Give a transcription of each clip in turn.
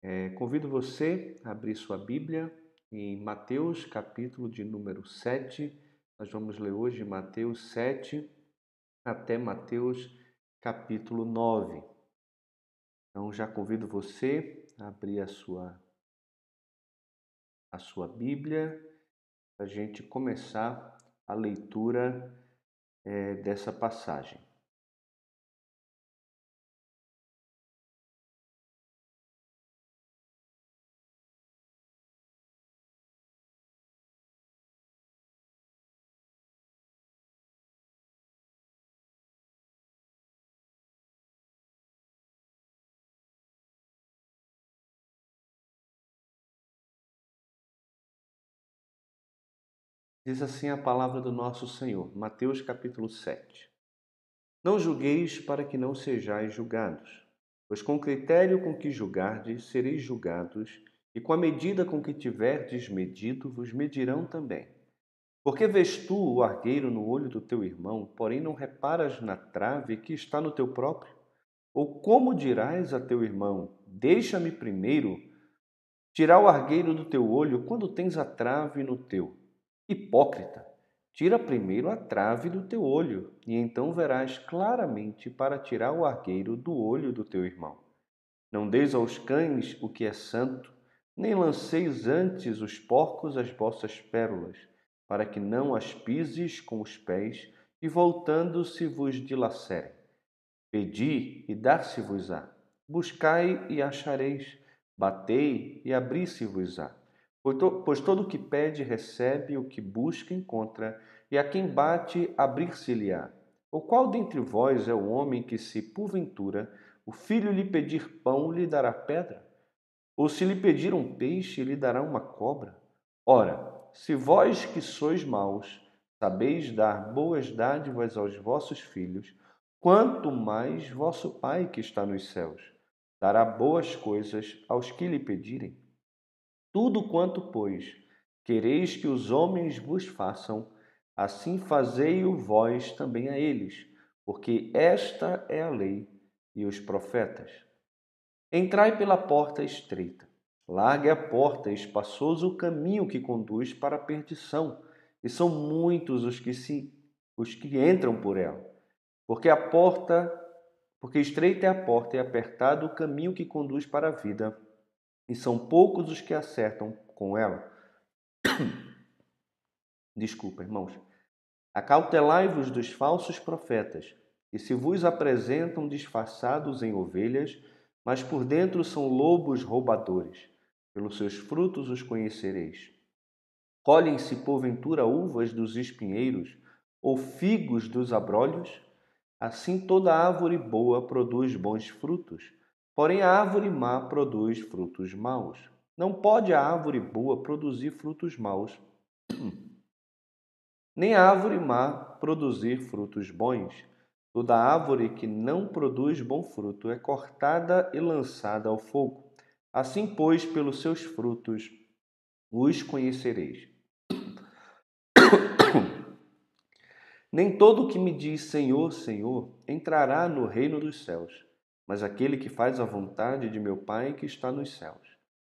É, convido você a abrir sua Bíblia em Mateus, capítulo de número 7. Nós vamos ler hoje Mateus 7 até Mateus, capítulo 9. Então já convido você a abrir a sua a sua Bíblia para a gente começar a leitura é, dessa passagem. Diz assim a palavra do nosso Senhor, Mateus capítulo 7. Não julgueis para que não sejais julgados, pois com o critério com que julgardes sereis julgados, e com a medida com que tiverdes medido vos medirão também. Porque vês tu o argueiro no olho do teu irmão, porém não reparas na trave que está no teu próprio? Ou como dirás a teu irmão: Deixa-me primeiro tirar o argueiro do teu olho quando tens a trave no teu? Hipócrita, tira primeiro a trave do teu olho, e então verás claramente para tirar o argueiro do olho do teu irmão. Não deis aos cães o que é santo, nem lanceis antes os porcos as vossas pérolas, para que não as pises com os pés e voltando-se vos dilacerem. Pedi e dar-se-vos-á. Buscai e achareis. Batei e abri-se-vos-á. Pois todo o que pede recebe, o que busca encontra, e a quem bate abrir-se-lhe-á. O qual dentre vós é o homem que, se porventura o filho lhe pedir pão, lhe dará pedra? Ou se lhe pedir um peixe, lhe dará uma cobra? Ora, se vós que sois maus, sabeis dar boas dádivas aos vossos filhos, quanto mais vosso Pai que está nos céus dará boas coisas aos que lhe pedirem. Tudo quanto, pois, quereis que os homens vos façam, assim fazei-o vós também a eles, porque esta é a lei e os profetas. Entrai pela porta estreita. Largue a porta, espaçoso o caminho que conduz para a perdição, e são muitos os que se os que entram por ela. Porque a porta, porque estreita é a porta e apertado o caminho que conduz para a vida, e são poucos os que acertam com ela. Desculpa, irmãos. Acautelai-vos dos falsos profetas, que se vos apresentam disfarçados em ovelhas, mas por dentro são lobos roubadores. Pelos seus frutos os conhecereis. Colhem-se porventura uvas dos espinheiros ou figos dos abrolhos? Assim toda árvore boa produz bons frutos, Porém, a árvore má produz frutos maus. Não pode a árvore boa produzir frutos maus, nem a árvore má produzir frutos bons. Toda árvore que não produz bom fruto é cortada e lançada ao fogo. Assim, pois, pelos seus frutos os conhecereis. Nem todo o que me diz Senhor, Senhor entrará no reino dos céus mas aquele que faz a vontade de meu Pai que está nos céus.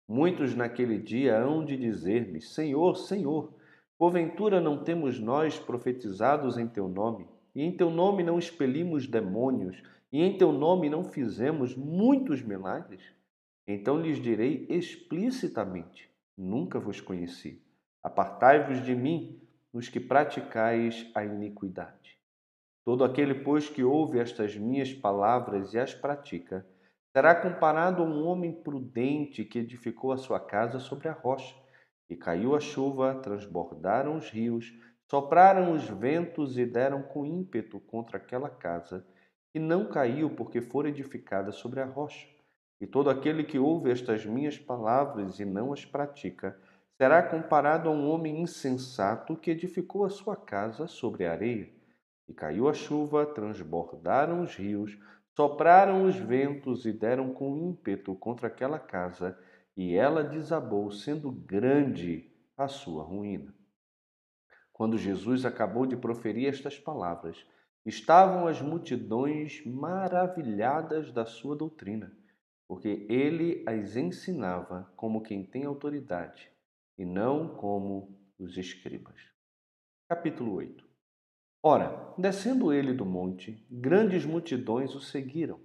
Muitos naquele dia hão de dizer-me: Senhor, Senhor, porventura não temos nós profetizados em teu nome, e em teu nome não expelimos demônios, e em teu nome não fizemos muitos milagres? Então lhes direi explicitamente: Nunca vos conheci. Apartai-vos de mim, os que praticais a iniquidade. Todo aquele, pois, que ouve estas minhas palavras e as pratica, será comparado a um homem prudente que edificou a sua casa sobre a rocha. E caiu a chuva, transbordaram os rios, sopraram os ventos e deram com ímpeto contra aquela casa, e não caiu porque fora edificada sobre a rocha. E todo aquele que ouve estas minhas palavras e não as pratica, será comparado a um homem insensato que edificou a sua casa sobre a areia. E caiu a chuva, transbordaram os rios, sopraram os ventos e deram com ímpeto contra aquela casa, e ela desabou, sendo grande a sua ruína. Quando Jesus acabou de proferir estas palavras, estavam as multidões maravilhadas da sua doutrina, porque ele as ensinava como quem tem autoridade e não como os escribas. Capítulo 8 Ora, descendo ele do monte, grandes multidões o seguiram.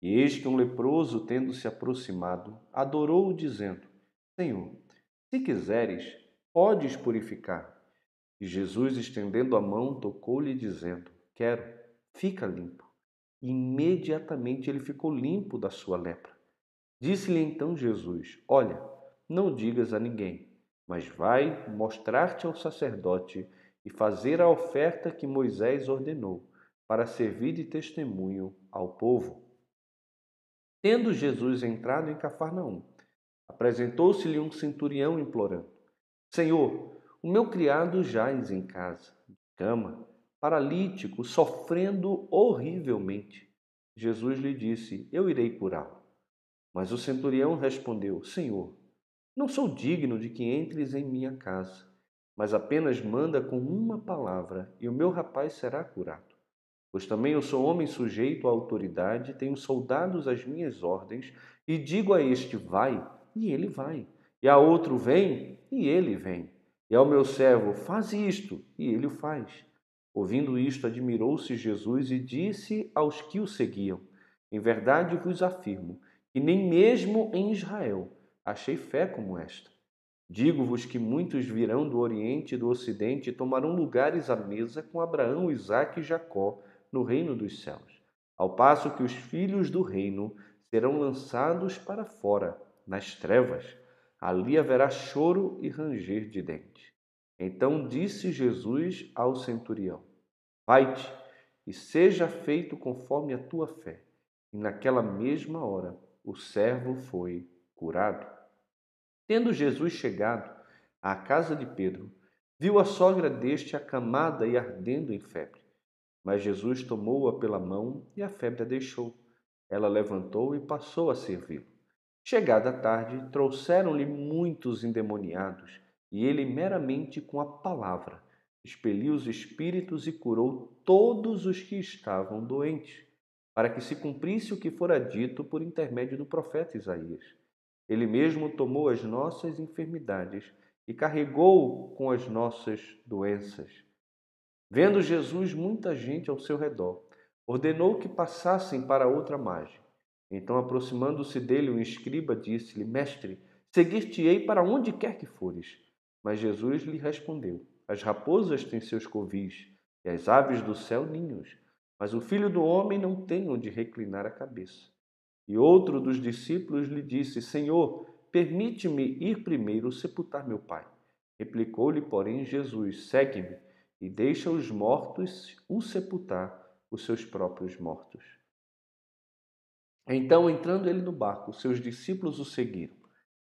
E eis que um leproso, tendo se aproximado, adorou-o, dizendo: Senhor, se quiseres, podes purificar. E Jesus, estendendo a mão, tocou-lhe, dizendo: Quero, fica limpo. E imediatamente ele ficou limpo da sua lepra. Disse-lhe então Jesus: Olha, não digas a ninguém, mas vai mostrar-te ao sacerdote e fazer a oferta que Moisés ordenou, para servir de testemunho ao povo. Tendo Jesus entrado em Cafarnaum, apresentou-se-lhe um centurião implorando: Senhor, o meu criado jaz em casa, de cama, paralítico, sofrendo horrivelmente. Jesus lhe disse: Eu irei curá-lo. Mas o centurião respondeu: Senhor, não sou digno de que entres em minha casa, mas apenas manda com uma palavra e o meu rapaz será curado. Pois também eu sou homem sujeito à autoridade, tenho soldados às minhas ordens, e digo a este: vai, e ele vai. E a outro: vem, e ele vem. E ao meu servo: faz isto, e ele o faz. Ouvindo isto, admirou-se Jesus e disse aos que o seguiam: Em verdade vos afirmo que nem mesmo em Israel achei fé como esta. Digo-vos que muitos virão do Oriente e do Ocidente e tomarão lugares à mesa com Abraão, Isaque e Jacó no reino dos céus, ao passo que os filhos do reino serão lançados para fora, nas trevas. Ali haverá choro e ranger de dentes. Então disse Jesus ao centurião: Vai-te e seja feito conforme a tua fé. E naquela mesma hora o servo foi curado. Tendo Jesus chegado à casa de Pedro, viu a sogra deste acamada e ardendo em febre. Mas Jesus tomou-a pela mão e a febre a deixou. Ela levantou e passou a servi-lo. Chegada a tarde, trouxeram-lhe muitos endemoniados, e ele meramente com a palavra expeliu os espíritos e curou todos os que estavam doentes, para que se cumprisse o que fora dito por intermédio do profeta Isaías. Ele mesmo tomou as nossas enfermidades e carregou com as nossas doenças. Vendo Jesus muita gente ao seu redor, ordenou que passassem para outra margem. Então, aproximando-se dele, um escriba disse-lhe: Mestre, seguir-te-ei para onde quer que fores. Mas Jesus lhe respondeu: As raposas têm seus covis e as aves do céu ninhos, mas o filho do homem não tem onde reclinar a cabeça. E outro dos discípulos lhe disse: Senhor, permite-me ir primeiro sepultar meu pai. Replicou-lhe, porém, Jesus: Segue-me e deixa os mortos o sepultar os seus próprios mortos. Então, entrando ele no barco, seus discípulos o seguiram.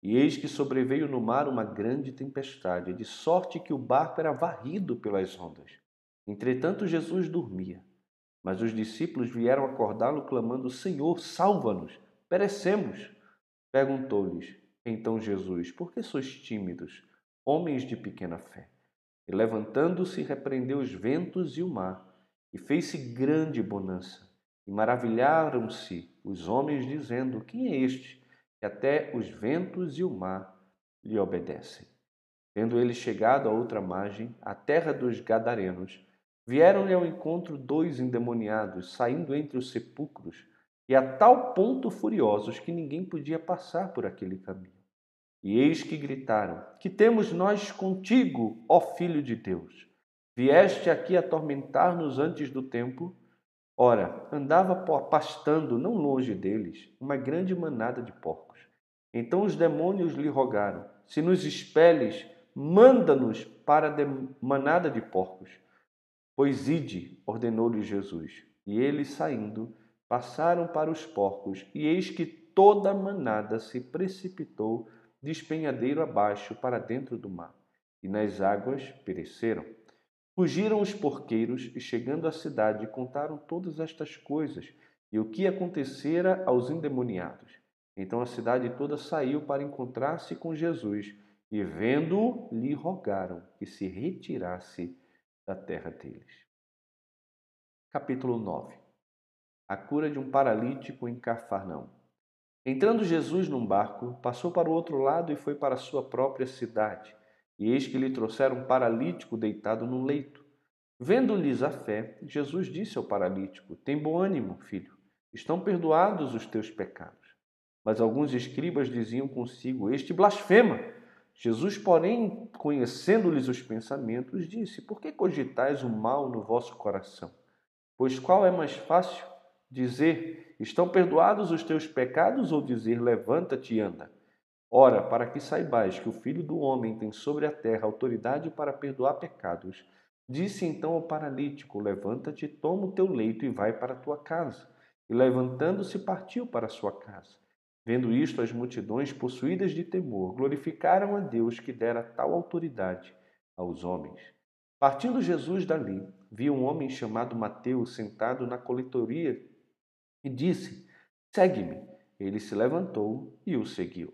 E eis que sobreveio no mar uma grande tempestade, de sorte que o barco era varrido pelas ondas. Entretanto, Jesus dormia. Mas os discípulos vieram acordá-lo, clamando: Senhor, salva-nos, perecemos. Perguntou-lhes então Jesus: Por que sois tímidos, homens de pequena fé? E levantando-se, repreendeu os ventos e o mar, e fez-se grande bonança. E maravilharam-se os homens, dizendo: Quem é este? Que até os ventos e o mar lhe obedecem. Tendo ele chegado à outra margem, a terra dos Gadarenos, vieram-lhe ao encontro dois endemoniados, saindo entre os sepulcros, e a tal ponto furiosos que ninguém podia passar por aquele caminho. E eis que gritaram: Que temos nós contigo, ó Filho de Deus? Vieste aqui atormentar-nos antes do tempo? Ora, andava pastando não longe deles uma grande manada de porcos. Então os demônios lhe rogaram: Se nos expeles, manda-nos para a manada de porcos. Pois ide, ordenou-lhe Jesus. E eles, saindo, passaram para os porcos, e eis que toda a manada se precipitou despenhadeiro abaixo para dentro do mar, e nas águas pereceram. Fugiram os porqueiros e, chegando à cidade, contaram todas estas coisas e o que acontecera aos endemoniados. Então a cidade toda saiu para encontrar-se com Jesus e, vendo-o, lhe rogaram que se retirasse da terra deles. Capítulo 9 A cura de um paralítico em Cafarnaum. Entrando Jesus num barco, passou para o outro lado e foi para a sua própria cidade. E eis que lhe trouxeram um paralítico deitado num leito. Vendo-lhes a fé, Jesus disse ao paralítico: Tem bom ânimo, filho, estão perdoados os teus pecados. Mas alguns escribas diziam consigo: Este blasfema. Jesus, porém, conhecendo-lhes os pensamentos, disse: Por que cogitais o mal no vosso coração? Pois qual é mais fácil? Dizer: Estão perdoados os teus pecados, ou dizer: Levanta-te e anda? Ora, para que saibais que o Filho do Homem tem sobre a terra autoridade para perdoar pecados, disse então ao paralítico: Levanta-te, toma o teu leito e vai para a tua casa. E levantando-se, partiu para a sua casa. Vendo isto, as multidões, possuídas de temor, glorificaram a Deus que dera tal autoridade aos homens. Partindo Jesus dali, viu um homem chamado Mateus sentado na coletoria e disse: Segue-me. Ele se levantou e o seguiu.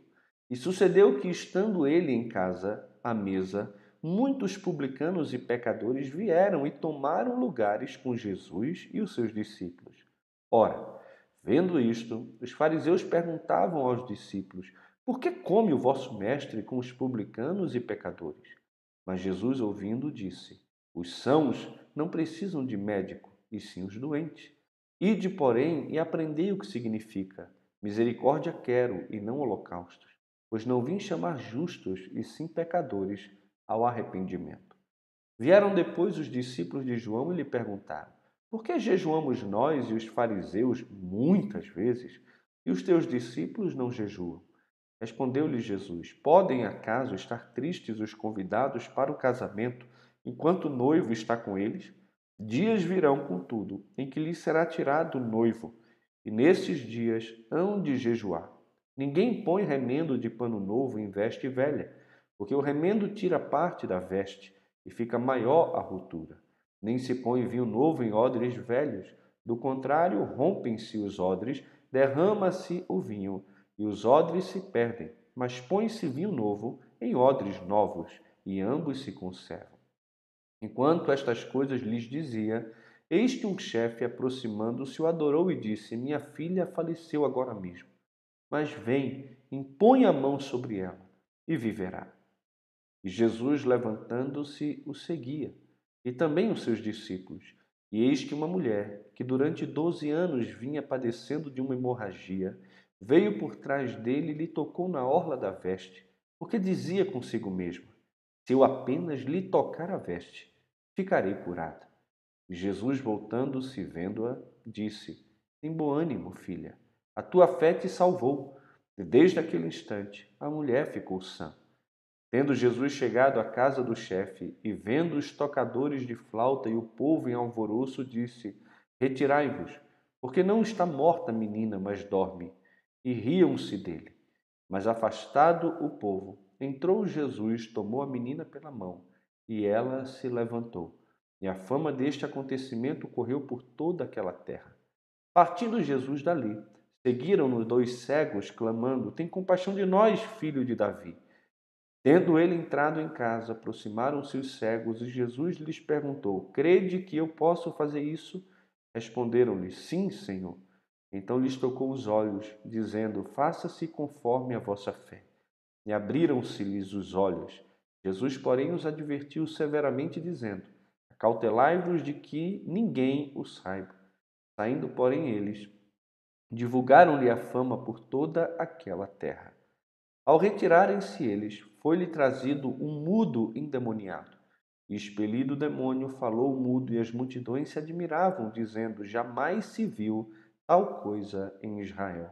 E sucedeu que, estando ele em casa, à mesa, muitos publicanos e pecadores vieram e tomaram lugares com Jesus e os seus discípulos. Ora, Vendo isto, os fariseus perguntavam aos discípulos: Por que come o vosso mestre com os publicanos e pecadores? Mas Jesus, ouvindo, disse: Os sãos não precisam de médico, e sim os doentes. Ide, porém, e aprendei o que significa: Misericórdia quero e não holocaustos, pois não vim chamar justos, e sim pecadores ao arrependimento. Vieram depois os discípulos de João e lhe perguntaram: por que jejuamos nós e os fariseus muitas vezes e os teus discípulos não jejuam? Respondeu-lhe Jesus: Podem acaso estar tristes os convidados para o casamento enquanto o noivo está com eles? Dias virão, contudo, em que lhes será tirado o noivo, e nesses dias hão de jejuar. Ninguém põe remendo de pano novo em veste velha, porque o remendo tira parte da veste e fica maior a ruptura nem se põe vinho novo em odres velhos. Do contrário, rompem-se os odres, derrama-se o vinho, e os odres se perdem. Mas põe-se vinho novo em odres novos, e ambos se conservam. Enquanto estas coisas lhes dizia, eis que um chefe, aproximando-se, o adorou e disse: Minha filha faleceu agora mesmo. Mas vem, impõe a mão sobre ela, e viverá. E Jesus, levantando-se, o seguia e também os seus discípulos. E eis que uma mulher, que durante doze anos vinha padecendo de uma hemorragia, veio por trás dele e lhe tocou na orla da veste, porque dizia consigo mesma: Se eu apenas lhe tocar a veste, ficarei curada. E Jesus, voltando-se, vendo-a, disse: Tem bom ânimo, filha, a tua fé te salvou. E desde aquele instante, a mulher ficou sã. Tendo Jesus chegado à casa do chefe e vendo os tocadores de flauta e o povo em alvoroço, disse: Retirai-vos, porque não está morta a menina, mas dorme. E riam-se dele. Mas afastado o povo, entrou Jesus, tomou a menina pela mão, e ela se levantou. E a fama deste acontecimento correu por toda aquela terra. Partindo Jesus dali, seguiram-no dois cegos, clamando: Tem compaixão de nós, filho de Davi. Tendo ele entrado em casa, aproximaram-se os cegos e Jesus lhes perguntou: Crede que eu posso fazer isso? Responderam-lhe: Sim, Senhor. Então lhes tocou os olhos, dizendo: Faça-se conforme a vossa fé. E abriram-se-lhes os olhos. Jesus, porém, os advertiu severamente, dizendo: Acautelai-vos de que ninguém o saiba. Saindo, porém, eles divulgaram-lhe a fama por toda aquela terra. Ao retirarem-se eles, foi-lhe trazido um mudo endemoniado. E expelido o demônio, falou o mudo, e as multidões se admiravam, dizendo: Jamais se viu tal coisa em Israel.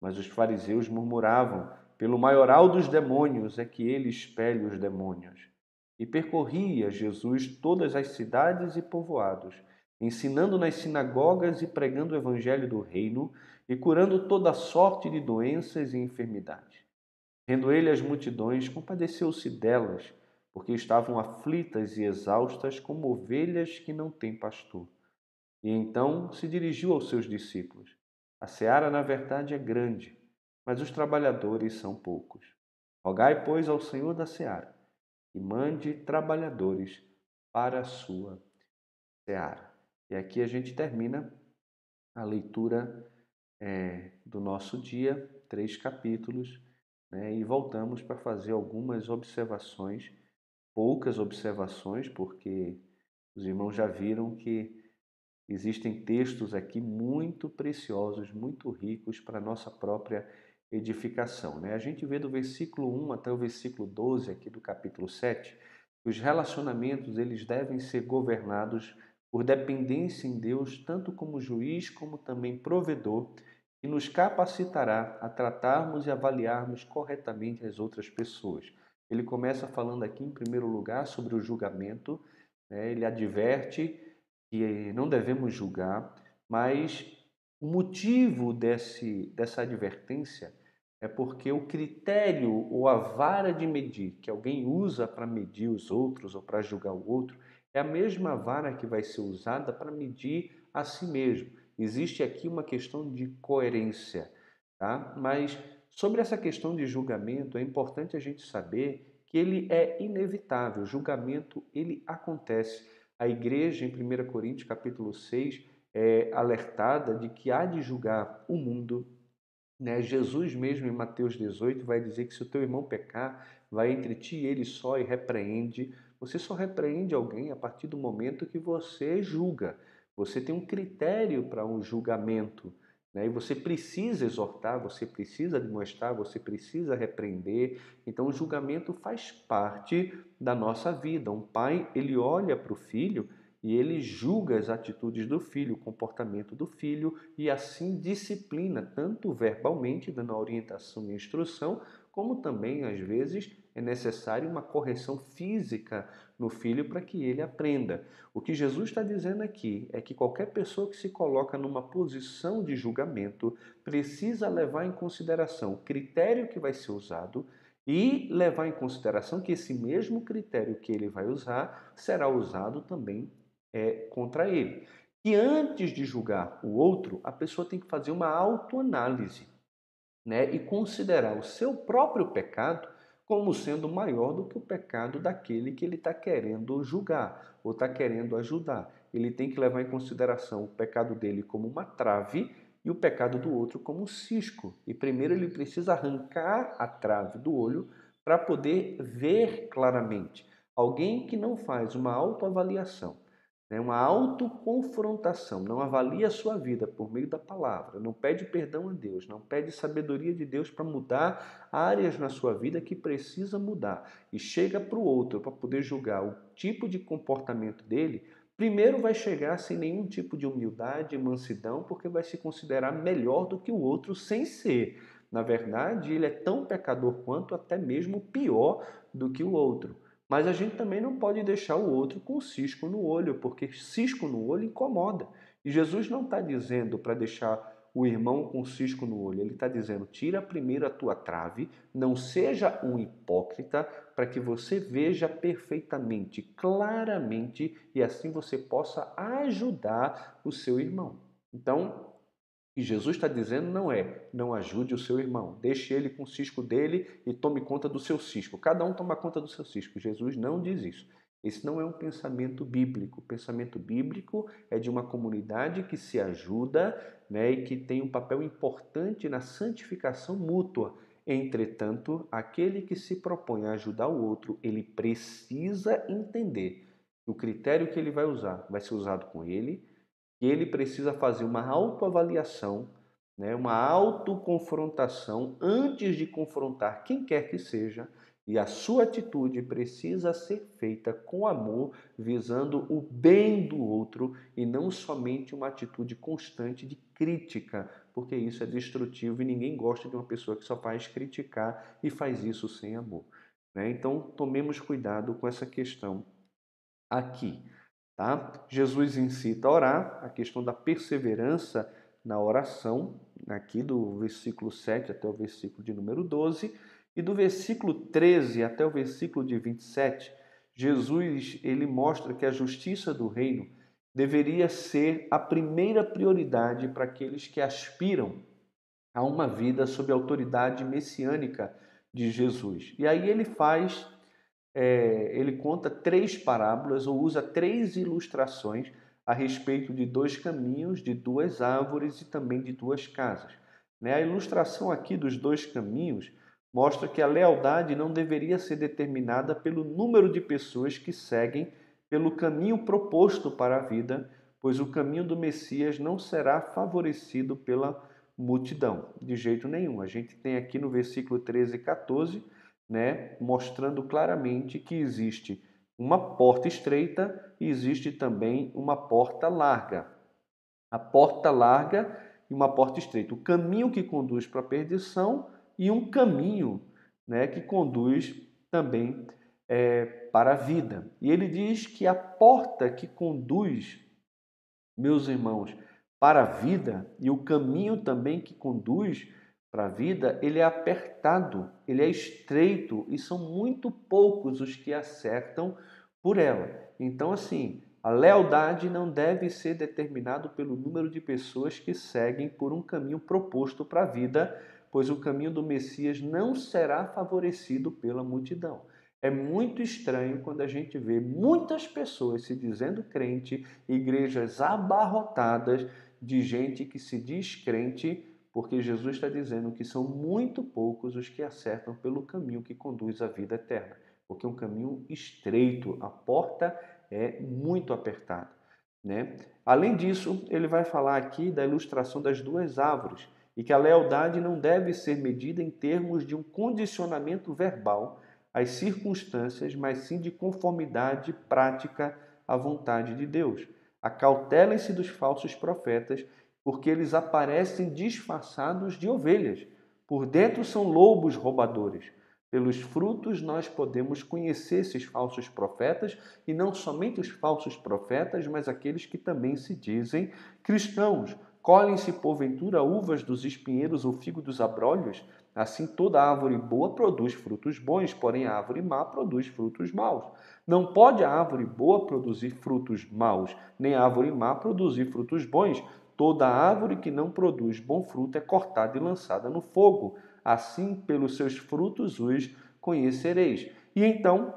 Mas os fariseus murmuravam: Pelo maioral dos demônios é que ele expele os demônios. E percorria Jesus todas as cidades e povoados, ensinando nas sinagogas e pregando o evangelho do reino e curando toda sorte de doenças e enfermidades. Vendo ele as multidões, compadeceu-se delas, porque estavam aflitas e exaustas como ovelhas que não têm pastor. E então se dirigiu aos seus discípulos: A seara, na verdade, é grande, mas os trabalhadores são poucos. Rogai, pois, ao Senhor da seara e mande trabalhadores para a sua seara. E aqui a gente termina a leitura é, do nosso dia três capítulos, né, e voltamos para fazer algumas observações, poucas observações, porque os irmãos já viram que existem textos aqui muito preciosos, muito ricos para a nossa própria edificação. Né? A gente vê do versículo 1 até o versículo 12 aqui do capítulo 7, que os relacionamentos eles devem ser governados por dependência em Deus, tanto como juiz como também provedor, que nos capacitará a tratarmos e avaliarmos corretamente as outras pessoas. Ele começa falando aqui, em primeiro lugar, sobre o julgamento. Né? Ele adverte que não devemos julgar, mas o motivo desse, dessa advertência é porque o critério ou a vara de medir que alguém usa para medir os outros ou para julgar o outro é a mesma vara que vai ser usada para medir a si mesmo. Existe aqui uma questão de coerência, tá? Mas sobre essa questão de julgamento é importante a gente saber que ele é inevitável. O julgamento ele acontece. A igreja em 1 Coríntios capítulo 6 é alertada de que há de julgar o mundo. Né? Jesus mesmo em Mateus 18 vai dizer que se o teu irmão pecar, vai entre ti e ele só e repreende. Você só repreende alguém a partir do momento que você julga. Você tem um critério para um julgamento. Né? E você precisa exortar, você precisa demonstrar, você precisa repreender. Então, o julgamento faz parte da nossa vida. Um pai, ele olha para o filho e ele julga as atitudes do filho, o comportamento do filho e assim disciplina, tanto verbalmente, dando orientação e instrução, como também, às vezes, é necessário uma correção física no filho para que ele aprenda. O que Jesus está dizendo aqui é que qualquer pessoa que se coloca numa posição de julgamento precisa levar em consideração o critério que vai ser usado e levar em consideração que esse mesmo critério que ele vai usar será usado também é, contra ele. E antes de julgar o outro, a pessoa tem que fazer uma autoanálise né, e considerar o seu próprio pecado como sendo maior do que o pecado daquele que ele está querendo julgar ou está querendo ajudar. Ele tem que levar em consideração o pecado dele como uma trave e o pecado do outro como um cisco. E primeiro ele precisa arrancar a trave do olho para poder ver claramente. Alguém que não faz uma autoavaliação né, uma autoconfrontação, não avalia a sua vida por meio da palavra, não pede perdão a Deus, não pede sabedoria de Deus para mudar áreas na sua vida que precisa mudar e chega para o outro para poder julgar o tipo de comportamento dele, primeiro vai chegar sem nenhum tipo de humildade mansidão, porque vai se considerar melhor do que o outro sem ser. Na verdade, ele é tão pecador quanto, até mesmo pior do que o outro. Mas a gente também não pode deixar o outro com cisco no olho, porque cisco no olho incomoda. E Jesus não está dizendo para deixar o irmão com cisco no olho. Ele está dizendo: tira primeiro a tua trave, não seja um hipócrita, para que você veja perfeitamente, claramente, e assim você possa ajudar o seu irmão. Então, e Jesus está dizendo não é, não ajude o seu irmão, deixe ele com o cisco dele e tome conta do seu cisco. Cada um toma conta do seu cisco. Jesus não diz isso. Esse não é um pensamento bíblico. O pensamento bíblico é de uma comunidade que se ajuda né, e que tem um papel importante na santificação mútua. Entretanto, aquele que se propõe a ajudar o outro, ele precisa entender o critério que ele vai usar vai ser usado com ele, que ele precisa fazer uma autoavaliação, né, uma autoconfrontação antes de confrontar quem quer que seja, e a sua atitude precisa ser feita com amor, visando o bem do outro e não somente uma atitude constante de crítica, porque isso é destrutivo e ninguém gosta de uma pessoa que só faz criticar e faz isso sem amor. Né? Então, tomemos cuidado com essa questão aqui. Tá? Jesus incita a orar, a questão da perseverança na oração, aqui do versículo 7 até o versículo de número 12, e do versículo 13 até o versículo de 27, Jesus ele mostra que a justiça do reino deveria ser a primeira prioridade para aqueles que aspiram a uma vida sob a autoridade messiânica de Jesus. E aí ele faz é, ele conta três parábolas ou usa três ilustrações a respeito de dois caminhos, de duas árvores e também de duas casas. Né? A ilustração aqui dos dois caminhos mostra que a lealdade não deveria ser determinada pelo número de pessoas que seguem pelo caminho proposto para a vida, pois o caminho do Messias não será favorecido pela multidão, de jeito nenhum. A gente tem aqui no versículo 13 e 14, né, mostrando claramente que existe uma porta estreita e existe também uma porta larga. A porta larga e uma porta estreita. O caminho que conduz para a perdição e um caminho né, que conduz também é, para a vida. E ele diz que a porta que conduz, meus irmãos, para a vida e o caminho também que conduz para a vida, ele é apertado, ele é estreito e são muito poucos os que acertam por ela. Então, assim, a lealdade não deve ser determinado pelo número de pessoas que seguem por um caminho proposto para a vida, pois o caminho do Messias não será favorecido pela multidão. É muito estranho quando a gente vê muitas pessoas se dizendo crente, igrejas abarrotadas de gente que se diz crente, porque Jesus está dizendo que são muito poucos os que acertam pelo caminho que conduz à vida eterna, porque é um caminho estreito, a porta é muito apertada. Né? Além disso, ele vai falar aqui da ilustração das duas árvores e que a lealdade não deve ser medida em termos de um condicionamento verbal às circunstâncias, mas sim de conformidade prática à vontade de Deus. Acautelem-se dos falsos profetas, porque eles aparecem disfarçados de ovelhas. Por dentro são lobos roubadores. Pelos frutos nós podemos conhecer esses falsos profetas, e não somente os falsos profetas, mas aqueles que também se dizem cristãos. Colhem-se porventura uvas dos espinheiros ou figo dos abrolhos? Assim toda árvore boa produz frutos bons, porém a árvore má produz frutos maus. Não pode a árvore boa produzir frutos maus, nem a árvore má produzir frutos bons. Toda árvore que não produz bom fruto é cortada e lançada no fogo. Assim, pelos seus frutos os conhecereis. E então,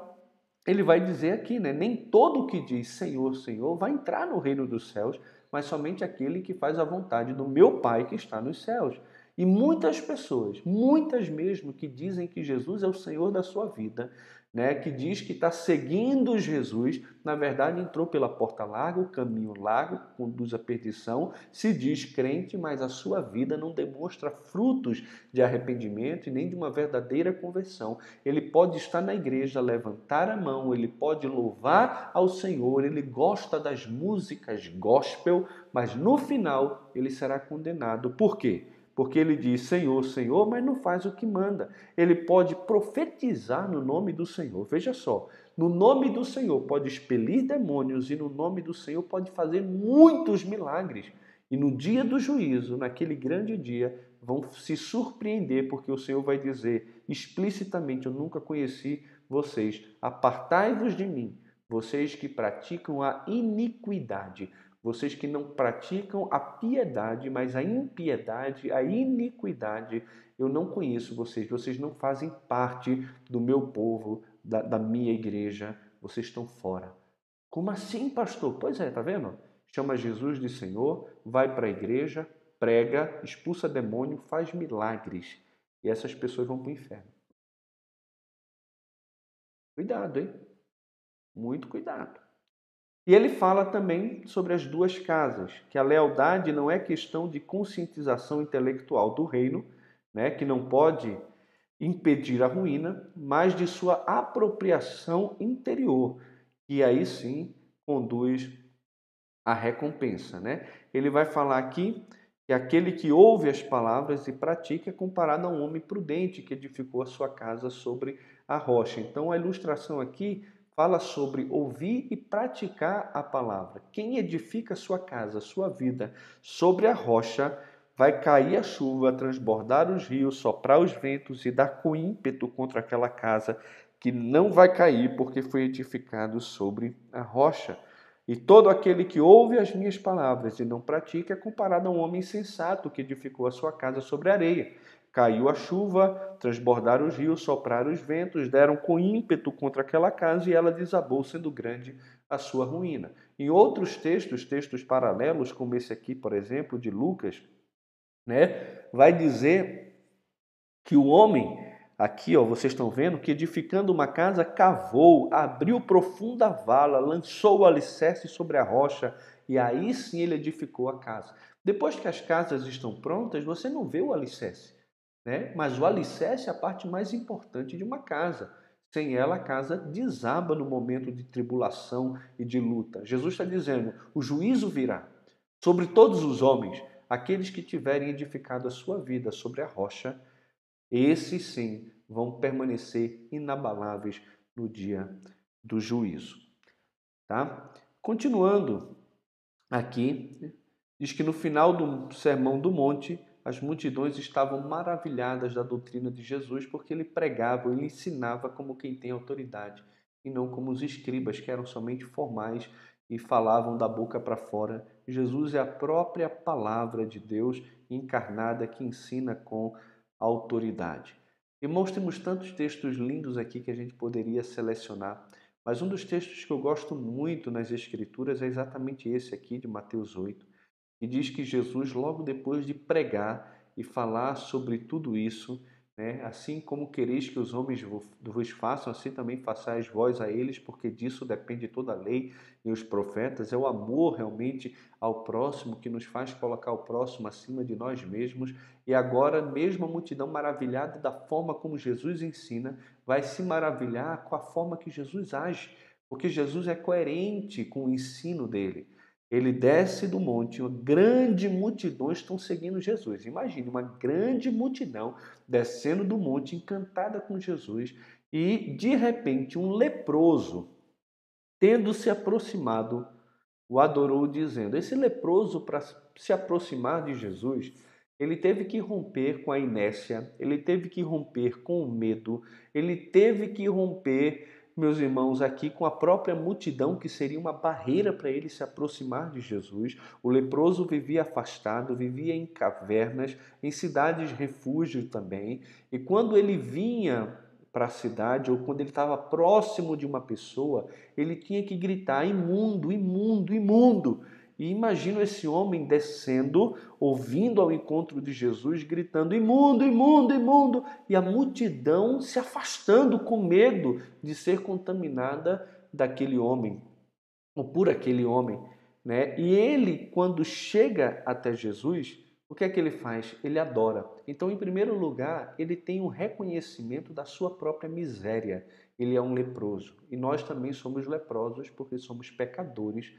ele vai dizer aqui, né? Nem todo o que diz Senhor, Senhor vai entrar no reino dos céus, mas somente aquele que faz a vontade do meu Pai que está nos céus. E muitas pessoas, muitas mesmo, que dizem que Jesus é o Senhor da sua vida, né, que diz que está seguindo Jesus, na verdade entrou pela porta larga, o caminho largo conduz à perdição, se diz crente, mas a sua vida não demonstra frutos de arrependimento e nem de uma verdadeira conversão. Ele pode estar na igreja, levantar a mão, ele pode louvar ao Senhor, ele gosta das músicas gospel, mas no final ele será condenado. Por quê? Porque ele diz Senhor, Senhor, mas não faz o que manda. Ele pode profetizar no nome do Senhor. Veja só, no nome do Senhor pode expelir demônios e no nome do Senhor pode fazer muitos milagres. E no dia do juízo, naquele grande dia, vão se surpreender, porque o Senhor vai dizer explicitamente: Eu nunca conheci vocês, apartai-vos de mim, vocês que praticam a iniquidade vocês que não praticam a piedade, mas a impiedade, a iniquidade, eu não conheço vocês, vocês não fazem parte do meu povo, da, da minha igreja, vocês estão fora. Como assim, pastor? Pois é, tá vendo? Chama Jesus de Senhor, vai para a igreja, prega, expulsa demônio, faz milagres. E essas pessoas vão para o inferno. Cuidado, hein? Muito cuidado. E ele fala também sobre as duas casas, que a lealdade não é questão de conscientização intelectual do reino, né, que não pode impedir a ruína, mas de sua apropriação interior, que aí sim conduz à recompensa. Né? Ele vai falar aqui que aquele que ouve as palavras e pratica é comparado a um homem prudente que edificou a sua casa sobre a rocha. Então a ilustração aqui fala sobre ouvir e praticar a palavra. Quem edifica sua casa, sua vida sobre a rocha, vai cair a chuva, transbordar os rios, soprar os ventos e dar com ímpeto contra aquela casa que não vai cair porque foi edificado sobre a rocha. E todo aquele que ouve as minhas palavras e não pratica é comparado a um homem sensato que edificou a sua casa sobre areia. Caiu a chuva, transbordaram os rios, sopraram os ventos, deram com ímpeto contra aquela casa e ela desabou, sendo grande a sua ruína. Em outros textos, textos paralelos, como esse aqui, por exemplo, de Lucas, né, vai dizer que o homem, aqui ó, vocês estão vendo, que edificando uma casa, cavou, abriu profunda vala, lançou o alicerce sobre a rocha, e aí sim ele edificou a casa. Depois que as casas estão prontas, você não vê o alicerce, né? mas o alicerce é a parte mais importante de uma casa. Sem ela, a casa desaba no momento de tribulação e de luta. Jesus está dizendo: o juízo virá sobre todos os homens, aqueles que tiverem edificado a sua vida sobre a rocha, esses sim vão permanecer inabaláveis no dia do juízo. Tá? Continuando aqui, diz que no final do Sermão do Monte, as multidões estavam maravilhadas da doutrina de Jesus porque ele pregava, ele ensinava como quem tem autoridade e não como os escribas que eram somente formais e falavam da boca para fora. Jesus é a própria palavra de Deus encarnada que ensina com autoridade. Irmãos, temos tantos textos lindos aqui que a gente poderia selecionar, mas um dos textos que eu gosto muito nas Escrituras é exatamente esse aqui de Mateus 8 e diz que Jesus, logo depois de pregar e falar sobre tudo isso, né, assim como quereis que os homens vos façam, assim também façais vós a eles, porque disso depende toda a lei e os profetas. É o amor realmente ao próximo que nos faz colocar o próximo acima de nós mesmos. E agora, mesmo a multidão maravilhada da forma como Jesus ensina, vai se maravilhar com a forma que Jesus age, porque Jesus é coerente com o ensino dele. Ele desce do monte, uma grande multidão estão seguindo Jesus. Imagine uma grande multidão descendo do monte, encantada com Jesus, e de repente um leproso, tendo se aproximado, o adorou, dizendo: Esse leproso, para se aproximar de Jesus, ele teve que romper com a inércia, ele teve que romper com o medo, ele teve que romper meus irmãos, aqui com a própria multidão, que seria uma barreira para ele se aproximar de Jesus. O leproso vivia afastado, vivia em cavernas, em cidades refúgio também. E quando ele vinha para a cidade ou quando ele estava próximo de uma pessoa, ele tinha que gritar: imundo, imundo, imundo. E imagino esse homem descendo, ouvindo ao encontro de Jesus, gritando: imundo, imundo, imundo, e a multidão se afastando com medo de ser contaminada daquele homem, ou por aquele homem. Né? E ele, quando chega até Jesus, o que é que ele faz? Ele adora. Então, em primeiro lugar, ele tem um reconhecimento da sua própria miséria. Ele é um leproso. E nós também somos leprosos porque somos pecadores?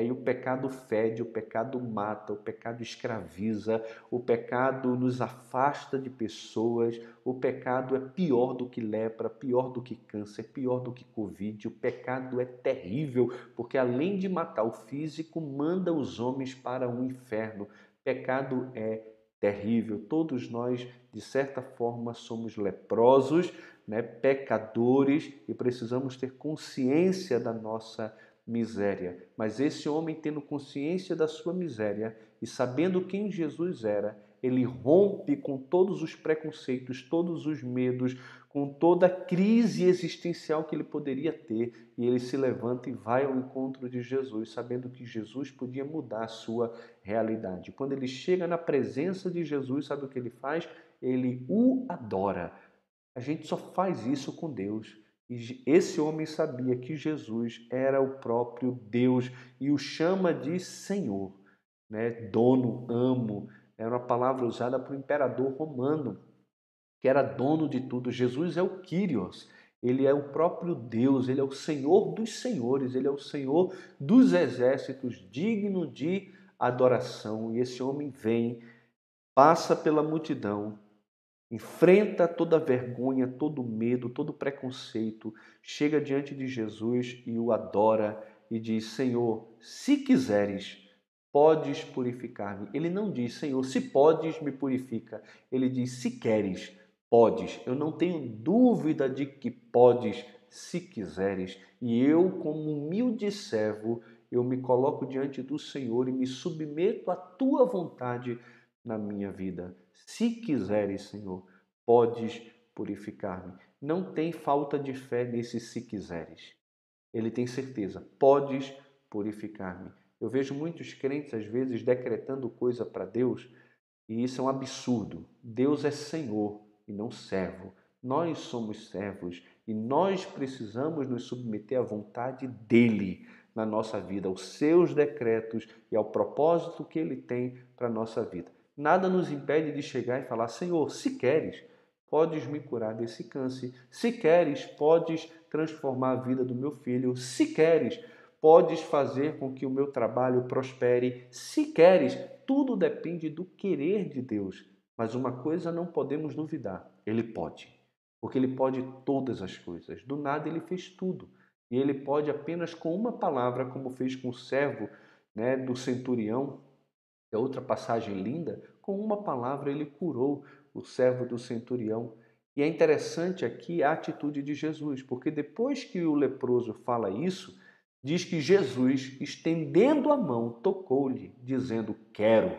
E o pecado fede, o pecado mata, o pecado escraviza, o pecado nos afasta de pessoas, o pecado é pior do que lepra, pior do que câncer, pior do que Covid. O pecado é terrível, porque além de matar o físico, manda os homens para o um inferno. Pecado é terrível. Todos nós, de certa forma, somos leprosos, né? pecadores e precisamos ter consciência da nossa miséria. Mas esse homem, tendo consciência da sua miséria e sabendo quem Jesus era, ele rompe com todos os preconceitos, todos os medos, com toda a crise existencial que ele poderia ter, e ele se levanta e vai ao encontro de Jesus, sabendo que Jesus podia mudar a sua realidade. Quando ele chega na presença de Jesus, sabe o que ele faz? Ele o adora. A gente só faz isso com Deus. E esse homem sabia que Jesus era o próprio Deus e o chama de Senhor, né? dono, amo. Era uma palavra usada para o imperador romano, que era dono de tudo. Jesus é o Kyrios, ele é o próprio Deus, ele é o Senhor dos senhores, ele é o Senhor dos exércitos, digno de adoração. E esse homem vem, passa pela multidão, enfrenta toda vergonha, todo medo, todo preconceito, chega diante de Jesus e o adora e diz: Senhor, se quiseres, podes purificar-me. Ele não diz, Senhor, se podes, me purifica. Ele diz, se queres, podes. Eu não tenho dúvida de que podes, se quiseres. E eu, como humilde servo, eu me coloco diante do Senhor e me submeto à tua vontade na minha vida. Se quiseres, Senhor, podes purificar-me. Não tem falta de fé nesse se quiseres. Ele tem certeza, podes purificar-me. Eu vejo muitos crentes, às vezes, decretando coisa para Deus E isso é um absurdo. Deus é Senhor e não servo. Nós somos servos e nós precisamos nos submeter à vontade dele na nossa vida, aos seus decretos e ao propósito que ele tem para a nossa vida. Nada nos impede de chegar e falar: Senhor, se queres, podes me curar desse câncer. Se queres, podes transformar a vida do meu filho. Se queres, podes fazer com que o meu trabalho prospere. Se queres, tudo depende do querer de Deus. Mas uma coisa não podemos duvidar: Ele pode. Porque Ele pode todas as coisas. Do nada Ele fez tudo. E Ele pode apenas com uma palavra, como fez com o servo né, do centurião, é outra passagem linda, com uma palavra ele curou o servo do centurião. E é interessante aqui a atitude de Jesus, porque depois que o leproso fala isso, diz que Jesus, estendendo a mão, tocou-lhe, dizendo: Quero,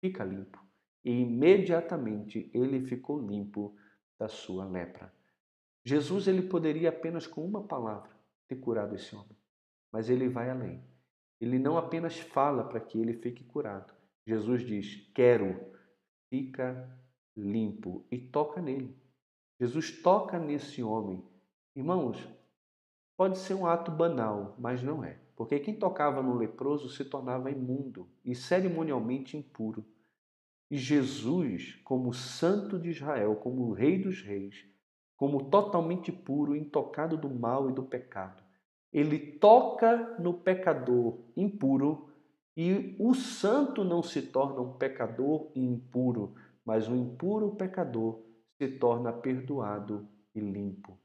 fica limpo. E imediatamente ele ficou limpo da sua lepra. Jesus ele poderia apenas com uma palavra ter curado esse homem, mas ele vai além. Ele não apenas fala para que ele fique curado. Jesus diz: Quero, fica limpo e toca nele. Jesus toca nesse homem. Irmãos, pode ser um ato banal, mas não é. Porque quem tocava no leproso se tornava imundo e cerimonialmente impuro. E Jesus, como Santo de Israel, como Rei dos Reis, como totalmente puro, intocado do mal e do pecado, ele toca no pecador impuro e o santo não se torna um pecador impuro, mas o impuro pecador se torna perdoado e limpo.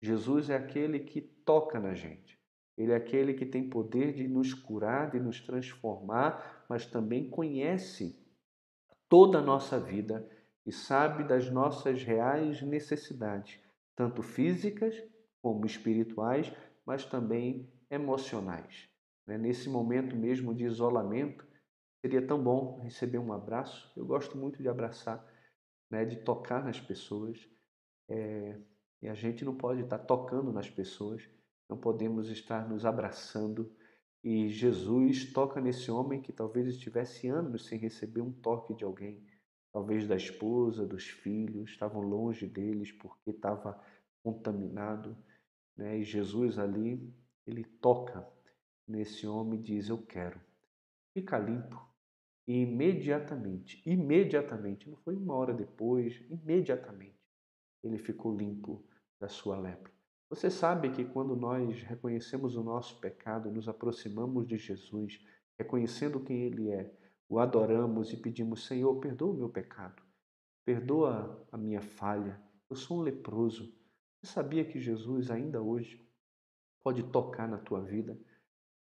Jesus é aquele que toca na gente. Ele é aquele que tem poder de nos curar, de nos transformar, mas também conhece toda a nossa vida e sabe das nossas reais necessidades, tanto físicas como espirituais, mas também emocionais. Né? Nesse momento mesmo de isolamento, seria tão bom receber um abraço. Eu gosto muito de abraçar, né? de tocar nas pessoas. É... E a gente não pode estar tocando nas pessoas, não podemos estar nos abraçando e Jesus toca nesse homem que talvez estivesse anos sem receber um toque de alguém, talvez da esposa, dos filhos, estavam longe deles porque estava contaminado. Né? E Jesus ali, ele toca nesse homem e diz: Eu quero. Fica limpo. E imediatamente, imediatamente, não foi uma hora depois, imediatamente, ele ficou limpo da sua lepra. Você sabe que quando nós reconhecemos o nosso pecado, nos aproximamos de Jesus, reconhecendo quem Ele é, o adoramos e pedimos: Senhor, perdoa o meu pecado, perdoa a minha falha, eu sou um leproso. Você sabia que Jesus, ainda hoje, pode tocar na tua vida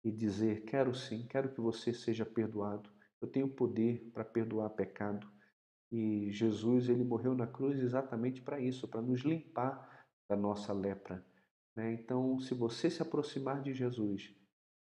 e dizer: Quero sim, quero que você seja perdoado, eu tenho poder para perdoar pecado. E Jesus, ele morreu na cruz exatamente para isso, para nos limpar da nossa lepra. Né? Então, se você se aproximar de Jesus,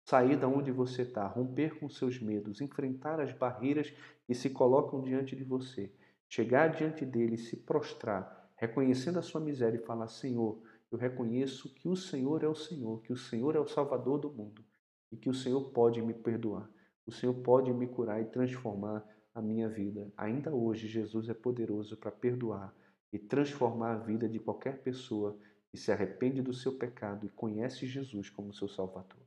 sair da onde você está, romper com seus medos, enfrentar as barreiras que se colocam diante de você, chegar diante dele, se prostrar, reconhecendo a sua miséria e falar: Senhor, eu reconheço que o Senhor é o Senhor, que o Senhor é o Salvador do mundo e que o Senhor pode me perdoar, o Senhor pode me curar e transformar a minha vida. Ainda hoje, Jesus é poderoso para perdoar e transformar a vida de qualquer pessoa e se arrepende do seu pecado e conhece Jesus como seu Salvador.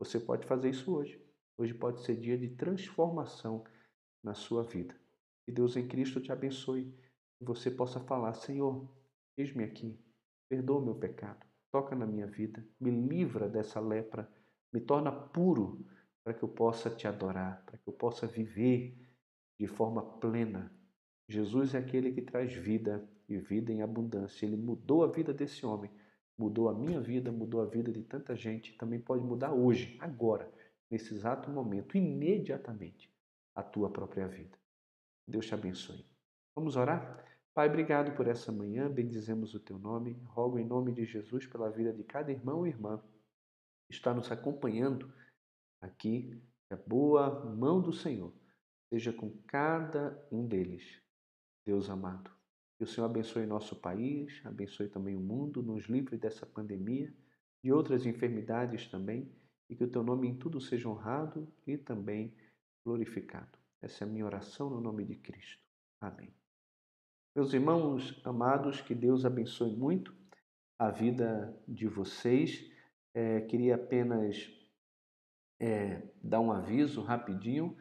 Você pode fazer isso hoje. Hoje pode ser dia de transformação na sua vida. Que Deus em Cristo te abençoe você possa falar: Senhor, eis-me aqui, perdoa o meu pecado, toca na minha vida, me livra dessa lepra, me torna puro para que eu possa te adorar, para que eu possa viver de forma plena. Jesus é aquele que traz vida e vida em abundância. Ele mudou a vida desse homem, mudou a minha vida, mudou a vida de tanta gente. Também pode mudar hoje, agora, nesse exato momento, imediatamente, a tua própria vida. Deus te abençoe. Vamos orar? Pai, obrigado por essa manhã, bendizemos o teu nome. Rogo em nome de Jesus pela vida de cada irmão e irmã que está nos acompanhando aqui. Que a boa mão do Senhor seja com cada um deles. Deus amado. Que o Senhor abençoe nosso país, abençoe também o mundo, nos livre dessa pandemia, de outras enfermidades também, e que o teu nome em tudo seja honrado e também glorificado. Essa é a minha oração no nome de Cristo. Amém. Meus irmãos amados, que Deus abençoe muito a vida de vocês. É, queria apenas é, dar um aviso rapidinho.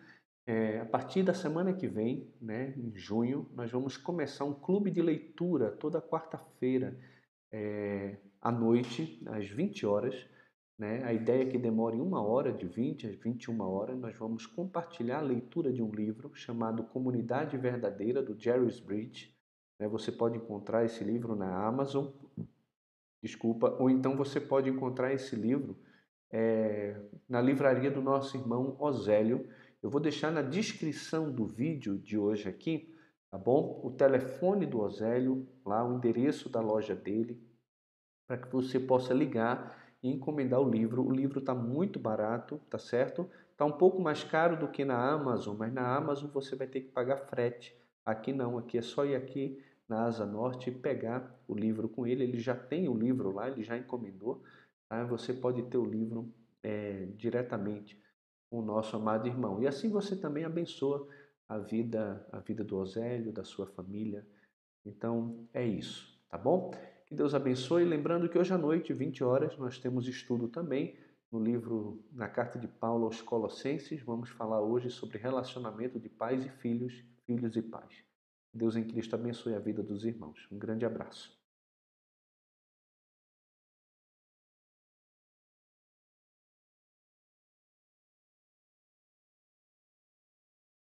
É, a partir da semana que vem, né, em junho, nós vamos começar um clube de leitura toda quarta-feira é, à noite, às 20 horas. Né? A ideia é que demore uma hora, de 20 às 21 horas, nós vamos compartilhar a leitura de um livro chamado Comunidade Verdadeira, do Jerry Bridge. Né? Você pode encontrar esse livro na Amazon, desculpa, ou então você pode encontrar esse livro é, na livraria do nosso irmão Osélio. Eu vou deixar na descrição do vídeo de hoje aqui, tá bom? O telefone do Osélio, lá o endereço da loja dele, para que você possa ligar e encomendar o livro. O livro está muito barato, tá certo? Está um pouco mais caro do que na Amazon, mas na Amazon você vai ter que pagar frete. Aqui não, aqui é só ir aqui na Asa Norte e pegar o livro com ele. Ele já tem o livro lá, ele já encomendou. Tá? Você pode ter o livro é, diretamente com o nosso amado irmão. E assim você também abençoa a vida, a vida do Osélio, da sua família. Então é isso, tá bom? Que Deus abençoe. Lembrando que hoje à noite, 20 horas, nós temos estudo também no livro, na carta de Paulo aos Colossenses. Vamos falar hoje sobre relacionamento de pais e filhos, filhos e pais. Deus em Cristo abençoe a vida dos irmãos. Um grande abraço.